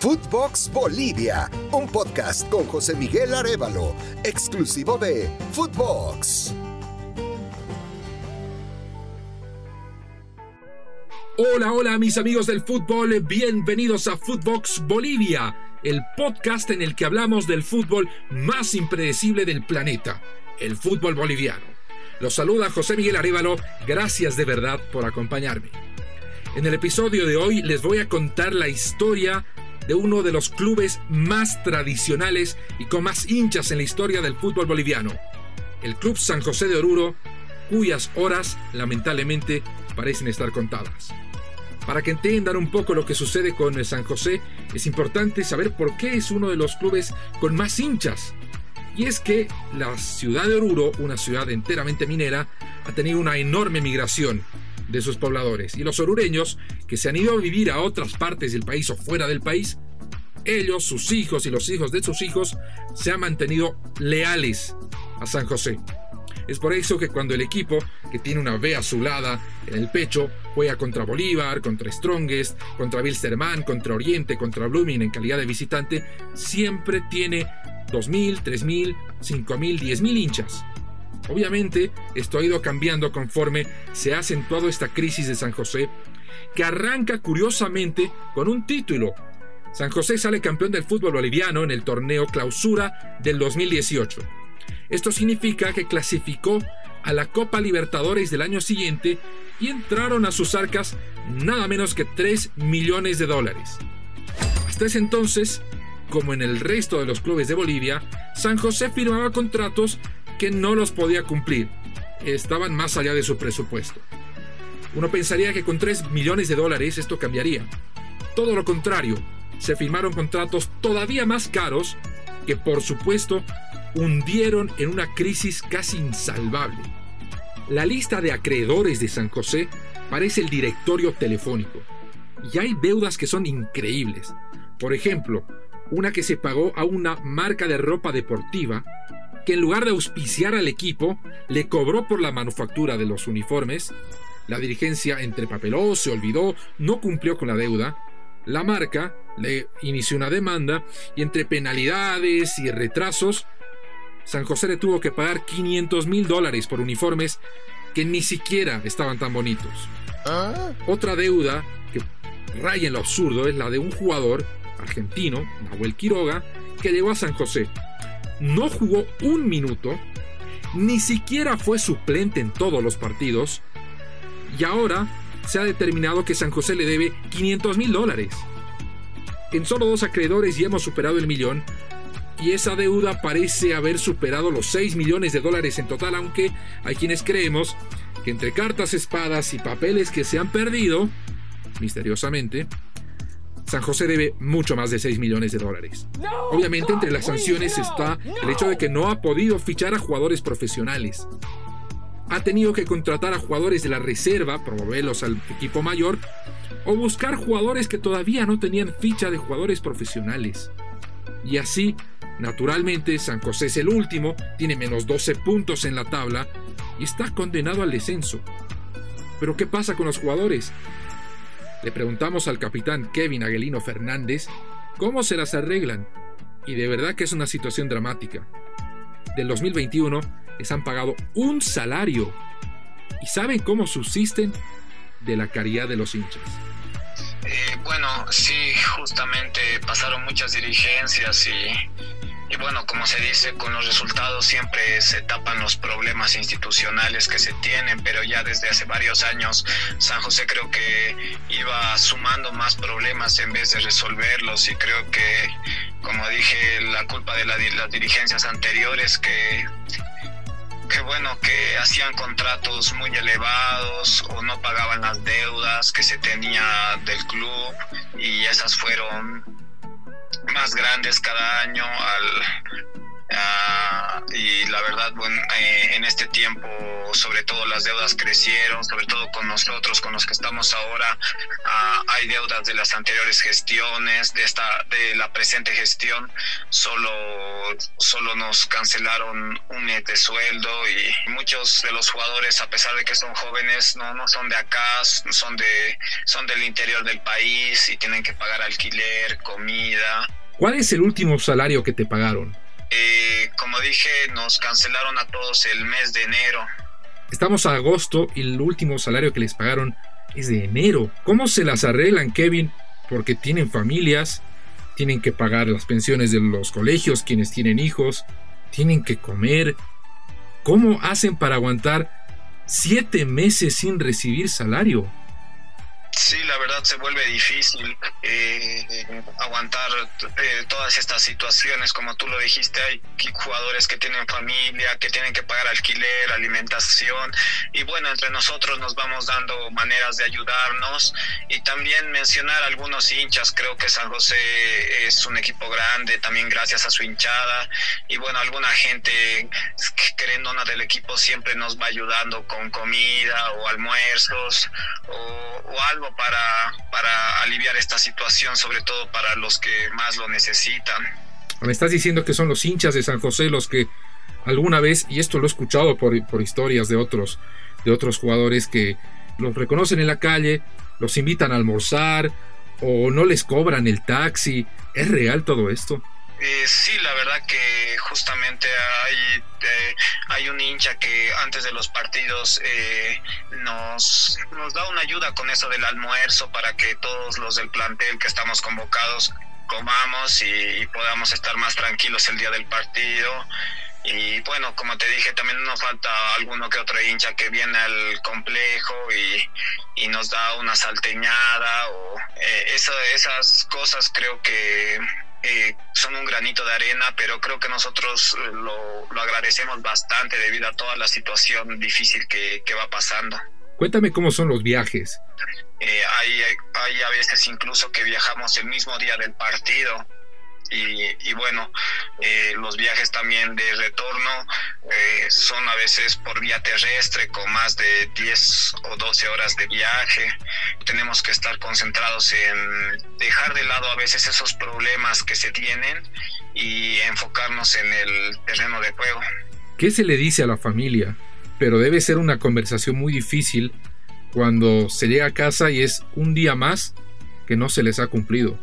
Footbox Bolivia, un podcast con José Miguel Arevalo, exclusivo de Footbox. Hola, hola mis amigos del fútbol, bienvenidos a Footbox Bolivia, el podcast en el que hablamos del fútbol más impredecible del planeta, el fútbol boliviano. Los saluda José Miguel Arevalo, gracias de verdad por acompañarme. En el episodio de hoy les voy a contar la historia de uno de los clubes más tradicionales y con más hinchas en la historia del fútbol boliviano, el Club San José de Oruro, cuyas horas lamentablemente parecen estar contadas. Para que entiendan un poco lo que sucede con San José, es importante saber por qué es uno de los clubes con más hinchas. Y es que la ciudad de Oruro, una ciudad enteramente minera, ha tenido una enorme migración de sus pobladores. Y los orureños, que se han ido a vivir a otras partes del país o fuera del país, ellos, sus hijos y los hijos de sus hijos se han mantenido leales a San José. Es por eso que cuando el equipo, que tiene una B azulada en el pecho, juega contra Bolívar, contra Strongest, contra Wilstermann, contra Oriente, contra Blooming en calidad de visitante, siempre tiene 2.000, 3.000, 5.000, 10.000 hinchas. Obviamente, esto ha ido cambiando conforme se ha acentuado esta crisis de San José, que arranca curiosamente con un título. San José sale campeón del fútbol boliviano en el torneo clausura del 2018. Esto significa que clasificó a la Copa Libertadores del año siguiente y entraron a sus arcas nada menos que 3 millones de dólares. Hasta ese entonces, como en el resto de los clubes de Bolivia, San José firmaba contratos que no los podía cumplir. Estaban más allá de su presupuesto. Uno pensaría que con 3 millones de dólares esto cambiaría. Todo lo contrario, se firmaron contratos todavía más caros que por supuesto hundieron en una crisis casi insalvable. La lista de acreedores de San José parece el directorio telefónico. Y hay deudas que son increíbles. Por ejemplo, una que se pagó a una marca de ropa deportiva que en lugar de auspiciar al equipo, le cobró por la manufactura de los uniformes. La dirigencia entrepapeló, se olvidó, no cumplió con la deuda. La marca le inició una demanda y entre penalidades y retrasos, San José le tuvo que pagar 500 mil dólares por uniformes que ni siquiera estaban tan bonitos. Otra deuda que raya en lo absurdo es la de un jugador argentino, Nahuel Quiroga, que llegó a San José no jugó un minuto, ni siquiera fue suplente en todos los partidos, y ahora se ha determinado que San José le debe 500 mil dólares. En solo dos acreedores ya hemos superado el millón, y esa deuda parece haber superado los 6 millones de dólares en total, aunque hay quienes creemos que entre cartas, espadas y papeles que se han perdido, misteriosamente, San José debe mucho más de 6 millones de dólares. Obviamente entre las sanciones está el hecho de que no ha podido fichar a jugadores profesionales. Ha tenido que contratar a jugadores de la reserva, promoverlos al equipo mayor, o buscar jugadores que todavía no tenían ficha de jugadores profesionales. Y así, naturalmente, San José es el último, tiene menos 12 puntos en la tabla y está condenado al descenso. Pero ¿qué pasa con los jugadores? Le preguntamos al capitán Kevin Aguelino Fernández cómo se las arreglan. Y de verdad que es una situación dramática. Del 2021 les han pagado un salario. ¿Y saben cómo subsisten? De la caridad de los hinchas. Eh, bueno, sí, justamente pasaron muchas dirigencias y y bueno, como se dice, con los resultados siempre se tapan los problemas institucionales que se tienen, pero ya desde hace varios años San José creo que iba sumando más problemas en vez de resolverlos. Y creo que, como dije, la culpa de las dirigencias anteriores que que bueno, que hacían contratos muy elevados o no pagaban las deudas que se tenía del club y esas fueron más grandes cada año al, Ah, y la verdad, bueno, eh, en este tiempo, sobre todo las deudas crecieron, sobre todo con nosotros, con los que estamos ahora, ah, hay deudas de las anteriores gestiones, de esta, de la presente gestión, solo, solo nos cancelaron un mes de sueldo y muchos de los jugadores, a pesar de que son jóvenes, no, no son de acá, son de, son del interior del país y tienen que pagar alquiler, comida. ¿Cuál es el último salario que te pagaron? Eh, como dije, nos cancelaron a todos el mes de enero. Estamos a agosto y el último salario que les pagaron es de enero. ¿Cómo se las arreglan, Kevin? Porque tienen familias, tienen que pagar las pensiones de los colegios, quienes tienen hijos, tienen que comer. ¿Cómo hacen para aguantar siete meses sin recibir salario? Sí, la verdad se vuelve difícil eh, aguantar eh, todas estas situaciones, como tú lo dijiste, hay jugadores que tienen familia, que tienen que pagar alquiler, alimentación, y bueno, entre nosotros nos vamos dando maneras de ayudarnos. Y también mencionar algunos hinchas, creo que San José es un equipo grande, también gracias a su hinchada, y bueno, alguna gente querendona del equipo siempre nos va ayudando con comida o almuerzos o, o algo para, para aliviar esta situación, sobre todo para los que más lo necesitan. Me estás diciendo que son los hinchas de San José los que alguna vez, y esto lo he escuchado por, por historias de otros, de otros jugadores que los reconocen en la calle, los invitan a almorzar o no les cobran el taxi. ¿Es real todo esto? Eh, sí, la verdad que justamente hay, eh, hay un hincha que antes de los partidos eh, nos, nos da una ayuda con eso del almuerzo para que todos los del plantel que estamos convocados comamos y, podamos estar más tranquilos el día del partido. Y bueno, como te dije, también nos falta alguno que otro hincha que viene al complejo y, y nos da una salteñada o esas cosas creo que eh, son un granito de arena, pero creo que nosotros eh, lo, agradecemos bastante debido a toda la situación difícil que, va pasando. Cuéntame cómo son los viajes. Eh, hay, hay a veces incluso que viajamos el mismo día del partido y, bueno, eh, los viajes también de retorno eh, son a veces por vía terrestre con más de 10 o 12 horas de viaje. Tenemos que estar concentrados en dejar de lado a veces esos problemas que se tienen y enfocarnos en el terreno de juego. ¿Qué se le dice a la familia? Pero debe ser una conversación muy difícil cuando se llega a casa y es un día más que no se les ha cumplido.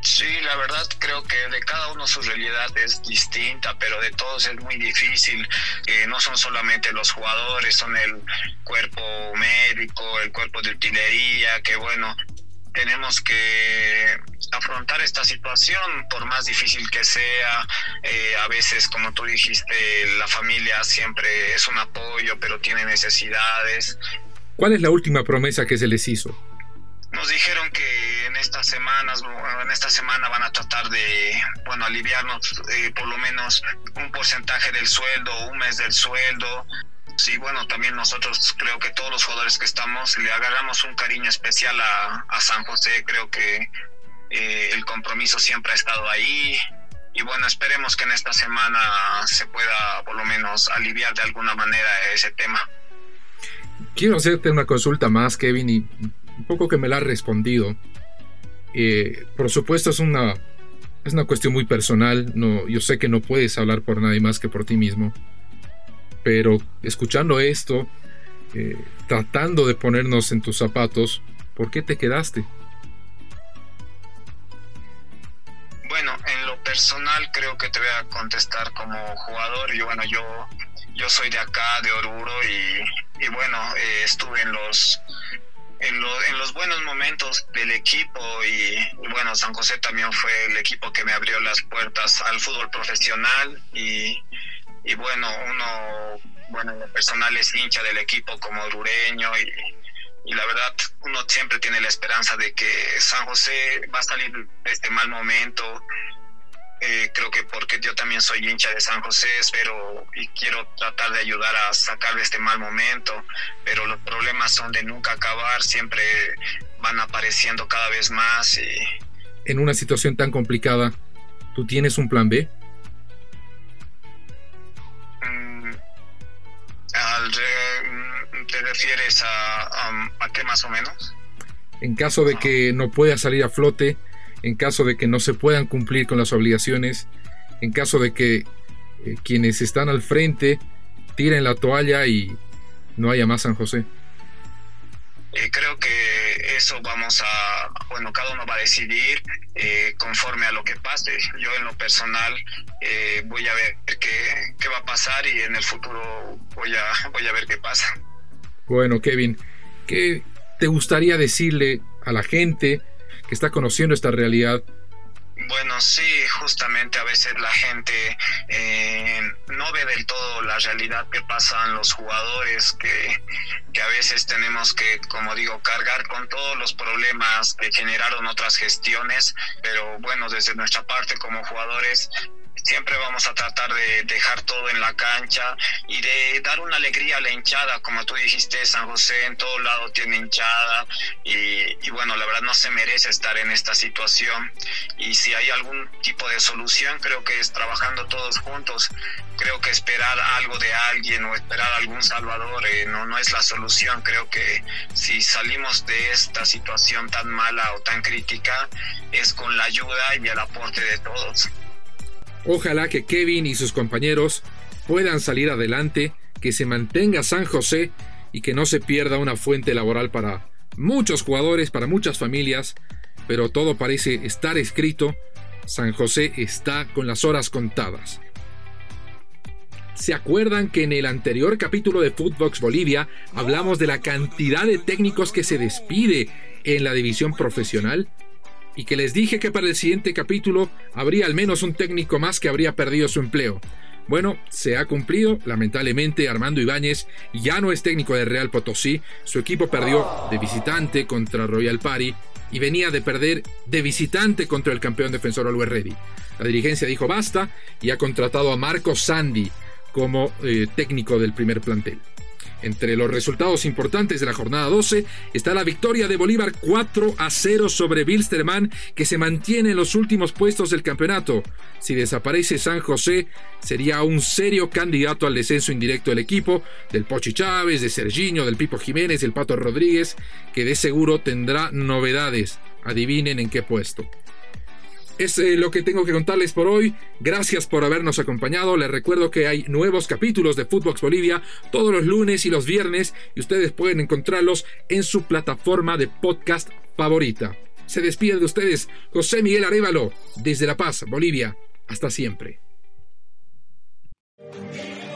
Sí, la verdad creo que de cada uno su realidad es distinta, pero de todos es muy difícil. Eh, no son solamente los jugadores, son el cuerpo médico, el cuerpo de utilería, que bueno, tenemos que afrontar esta situación por más difícil que sea. Eh, a veces, como tú dijiste, la familia siempre es un apoyo, pero tiene necesidades. ¿Cuál es la última promesa que se les hizo? Nos dijeron semanas, en esta semana van a tratar de, bueno, aliviarnos eh, por lo menos un porcentaje del sueldo, un mes del sueldo. Sí, bueno, también nosotros creo que todos los jugadores que estamos le agarramos un cariño especial a, San José. Creo que eh, el compromiso siempre ha estado ahí. Y bueno, esperemos que en esta semana se pueda por lo menos aliviar de alguna manera ese tema. Quiero hacerte una consulta más, Kevin, y un poco que me la ha respondido. Eh, por supuesto es una, es una cuestión muy personal, no, yo sé que no puedes hablar por nadie más que por ti mismo, pero escuchando esto, eh, tratando de ponernos en tus zapatos, ¿por qué te quedaste? Bueno, en lo personal creo que te voy a contestar como jugador. Y bueno, yo, yo soy de acá, de Oruro, y, y bueno, eh, estuve en los en, los buenos momentos del equipo y, bueno, San José también fue el equipo que me abrió las puertas al fútbol profesional y, bueno, uno, bueno, personal es hincha del equipo como dureño y, y la verdad uno siempre tiene la esperanza de que San José va a salir de este mal momento eh, creo que porque yo también soy hincha de San José, espero y quiero tratar de ayudar a sacar de este mal momento, pero los problemas son de nunca acabar, siempre van apareciendo cada vez más. Y... En una situación tan complicada, ¿tú tienes un plan B? Mm, mm, ¿Te refieres a, a qué más o menos? En caso de que no pueda salir a flote, en caso de que no se puedan cumplir con las obligaciones, en caso de que eh, quienes están al frente tiren la toalla y no haya más San José. Eh, creo que eso vamos a, bueno, cada uno va a decidir eh, conforme a lo que pase. Yo en lo personal eh, voy a ver qué, qué, va a pasar y en el futuro voy a, voy a ver qué pasa. Bueno, Kevin, ¿qué te gustaría decirle a la gente que está conociendo esta realidad. Bueno, sí, justamente a veces la gente eh, no ve del todo la realidad que pasan los jugadores, que, que, a veces tenemos que, como digo, cargar con todos los problemas que generaron otras gestiones, pero bueno, desde nuestra parte como jugadores siempre vamos a tratar de dejar todo en la cancha y de dar una alegría a la hinchada, como tú dijiste, San José en todo lado tiene hinchada y, bueno, la verdad no se merece estar en esta situación. Y si hay algún tipo de solución creo que es trabajando todos juntos, creo que esperar algo de alguien o esperar algún salvador eh, no, no es la solución, creo que si salimos de esta situación tan mala o tan crítica es con la ayuda y el aporte de todos. Ojalá que Kevin y sus compañeros puedan salir adelante, que se mantenga San José y que no se pierda una fuente laboral para muchos jugadores, para muchas familias, pero todo parece estar escrito. San José está con las horas contadas. ¿Se acuerdan que en el anterior capítulo de Footbox Bolivia hablamos de la cantidad de técnicos que se despide en la división profesional? Y que les dije que para el siguiente capítulo habría al menos un técnico más que habría perdido su empleo. Bueno, se ha cumplido. Lamentablemente, Armando Ibáñez ya no es técnico de Real Potosí. Su equipo perdió de visitante contra Royal Party y venía de perder de visitante contra el campeón defensor Always Ready. La dirigencia dijo basta y ha contratado a Marco Sandy como eh, técnico del primer plantel. Entre los resultados importantes de la jornada 12 está la victoria de Bolívar 4 a 0 sobre Bilsterman, que se mantiene en los últimos puestos del campeonato. Si desaparece San José, sería un serio candidato al descenso indirecto del equipo, del Pochi Chávez, de Serginho, del Pipo Jiménez, del Pato Rodríguez, que de seguro tendrá novedades. Adivinen en qué puesto. Es eh, lo que tengo que contarles por hoy. Gracias por habernos acompañado. Les recuerdo que hay nuevos capítulos de Footbox Bolivia todos los lunes y los viernes y ustedes pueden encontrarlos en su plataforma de podcast favorita. Se despide de ustedes José Miguel Arevalo desde La Paz, Bolivia. Hasta siempre.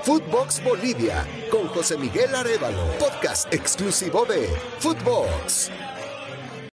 Footbox Bolivia con José Miguel Arevalo, podcast exclusivo de Footbox.